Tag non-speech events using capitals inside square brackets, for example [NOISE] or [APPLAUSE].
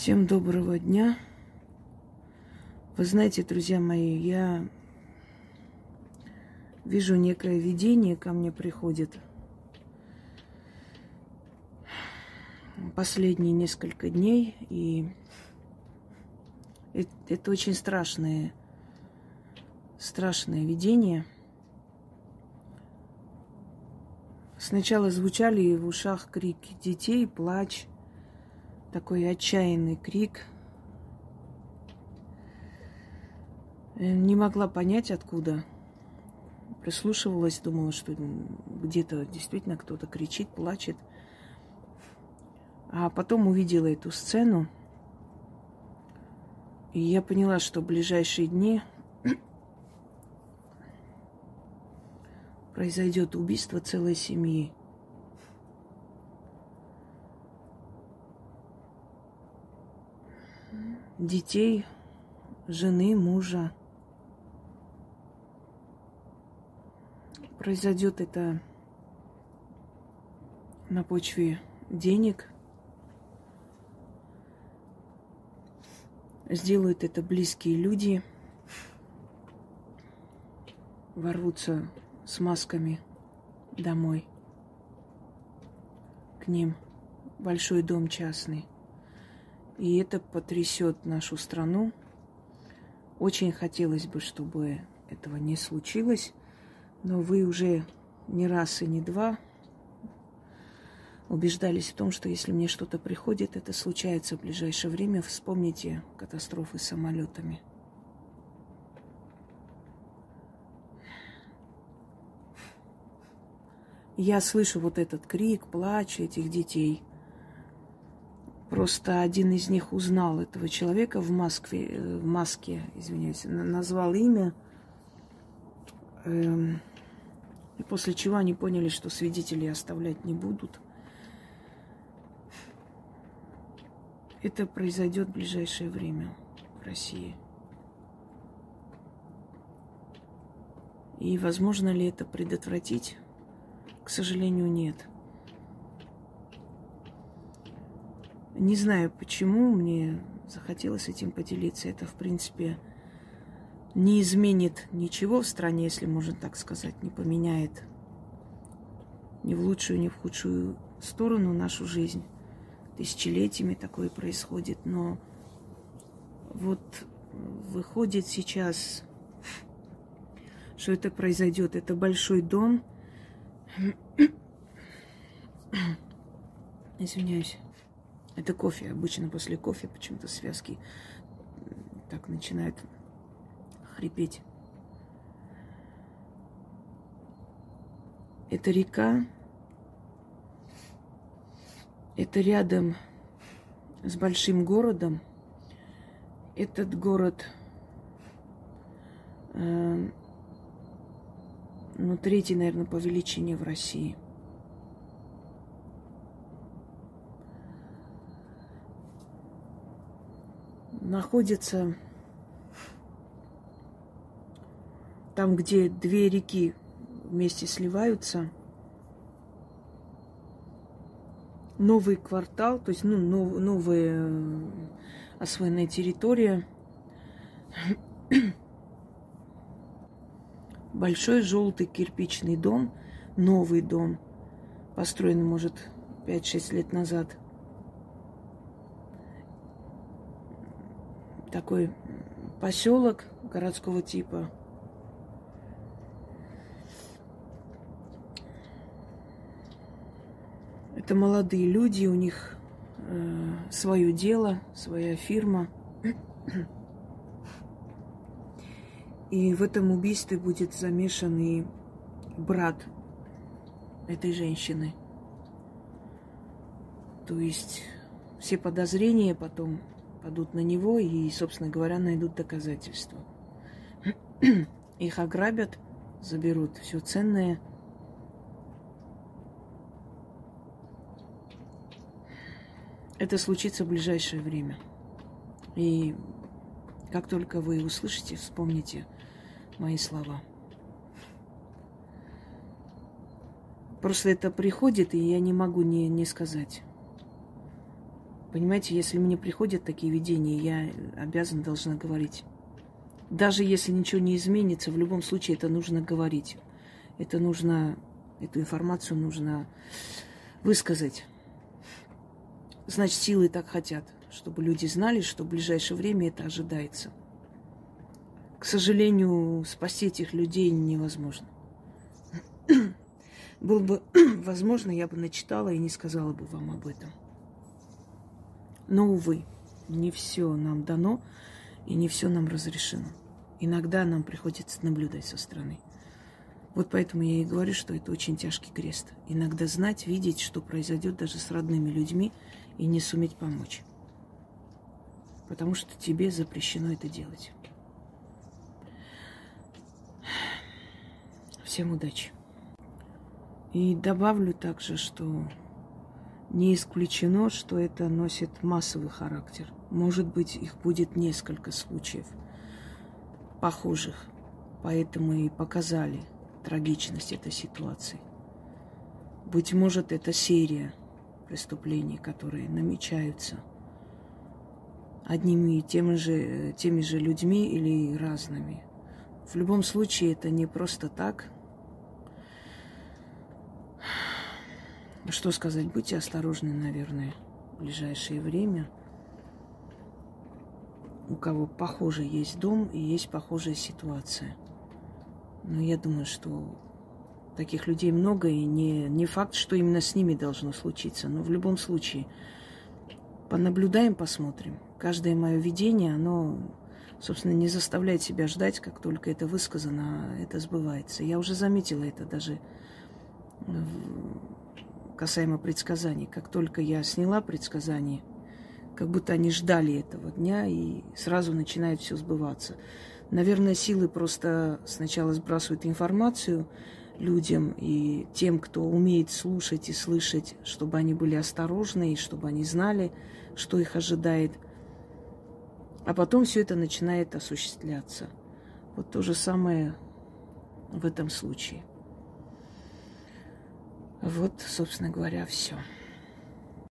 Всем доброго дня. Вы знаете, друзья мои, я вижу некое видение ко мне приходит. Последние несколько дней, и это очень страшное, страшное видение. Сначала звучали в ушах крики детей, плач – такой отчаянный крик. Э, не могла понять, откуда. Прислушивалась, думала, что где-то действительно кто-то кричит, плачет. А потом увидела эту сцену. И я поняла, что в ближайшие дни [CLEARS THROAT] произойдет убийство целой семьи. Детей, жены, мужа. Произойдет это на почве денег. Сделают это близкие люди. Ворвутся с масками домой к ним. Большой дом частный. И это потрясет нашу страну. Очень хотелось бы, чтобы этого не случилось. Но вы уже не раз и не два убеждались в том, что если мне что-то приходит, это случается в ближайшее время. Вспомните катастрофы с самолетами. Я слышу вот этот крик, плач этих детей – Просто один из них узнал этого человека в Москве, э, в маске, извиняюсь, назвал имя. Эм, и после чего они поняли, что свидетелей оставлять не будут. Это произойдет в ближайшее время в России. И возможно ли это предотвратить? К сожалению, нет. Не знаю, почему мне захотелось этим поделиться. Это, в принципе, не изменит ничего в стране, если можно так сказать, не поменяет ни в лучшую, ни в худшую сторону нашу жизнь. Тысячелетиями такое происходит, но вот выходит сейчас, что это произойдет. Это большой дом. [COUGHS] Извиняюсь. Это кофе. Обычно после кофе почему-то связки так начинают хрипеть. Это река. Это рядом с большим городом. Этот город, э, ну, третий, наверное, по величине в России – находится там, где две реки вместе сливаются. Новый квартал, то есть ну, нов, новая э, освоенная территория. [COUGHS] Большой желтый кирпичный дом, новый дом, построенный, может, 5-6 лет назад – такой поселок городского типа. Это молодые люди, у них э, свое дело, своя фирма. И в этом убийстве будет замешан и брат этой женщины. То есть все подозрения потом падут на него и, собственно говоря, найдут доказательства. [CLEARS THROAT] Их ограбят, заберут все ценное. Это случится в ближайшее время. И как только вы услышите, вспомните мои слова. Просто это приходит, и я не могу не, не сказать. Понимаете, если мне приходят такие видения, я обязан, должна говорить. Даже если ничего не изменится, в любом случае это нужно говорить. Это нужно, эту информацию нужно высказать. Значит, силы так хотят, чтобы люди знали, что в ближайшее время это ожидается. К сожалению, спасти этих людей невозможно. Было бы [CLEARS THROAT] возможно, я бы начитала и не сказала бы вам об этом. Но, увы, не все нам дано и не все нам разрешено. Иногда нам приходится наблюдать со стороны. Вот поэтому я и говорю, что это очень тяжкий крест. Иногда знать, видеть, что произойдет даже с родными людьми, и не суметь помочь. Потому что тебе запрещено это делать. Всем удачи. И добавлю также, что не исключено, что это носит массовый характер. Может быть, их будет несколько случаев похожих. Поэтому и показали трагичность этой ситуации. Быть может, это серия преступлений, которые намечаются одними и теми же, теми же людьми или разными. В любом случае, это не просто так – Что сказать? Будьте осторожны, наверное, в ближайшее время. У кого похоже есть дом и есть похожая ситуация. Но я думаю, что таких людей много, и не, не факт, что именно с ними должно случиться. Но в любом случае, понаблюдаем, посмотрим. Каждое мое видение, оно, собственно, не заставляет себя ждать, как только это высказано, а это сбывается. Я уже заметила это даже касаемо предсказаний. Как только я сняла предсказание, как будто они ждали этого дня, и сразу начинает все сбываться. Наверное, силы просто сначала сбрасывают информацию людям и тем, кто умеет слушать и слышать, чтобы они были осторожны и чтобы они знали, что их ожидает. А потом все это начинает осуществляться. Вот то же самое в этом случае. Вот, собственно говоря, все.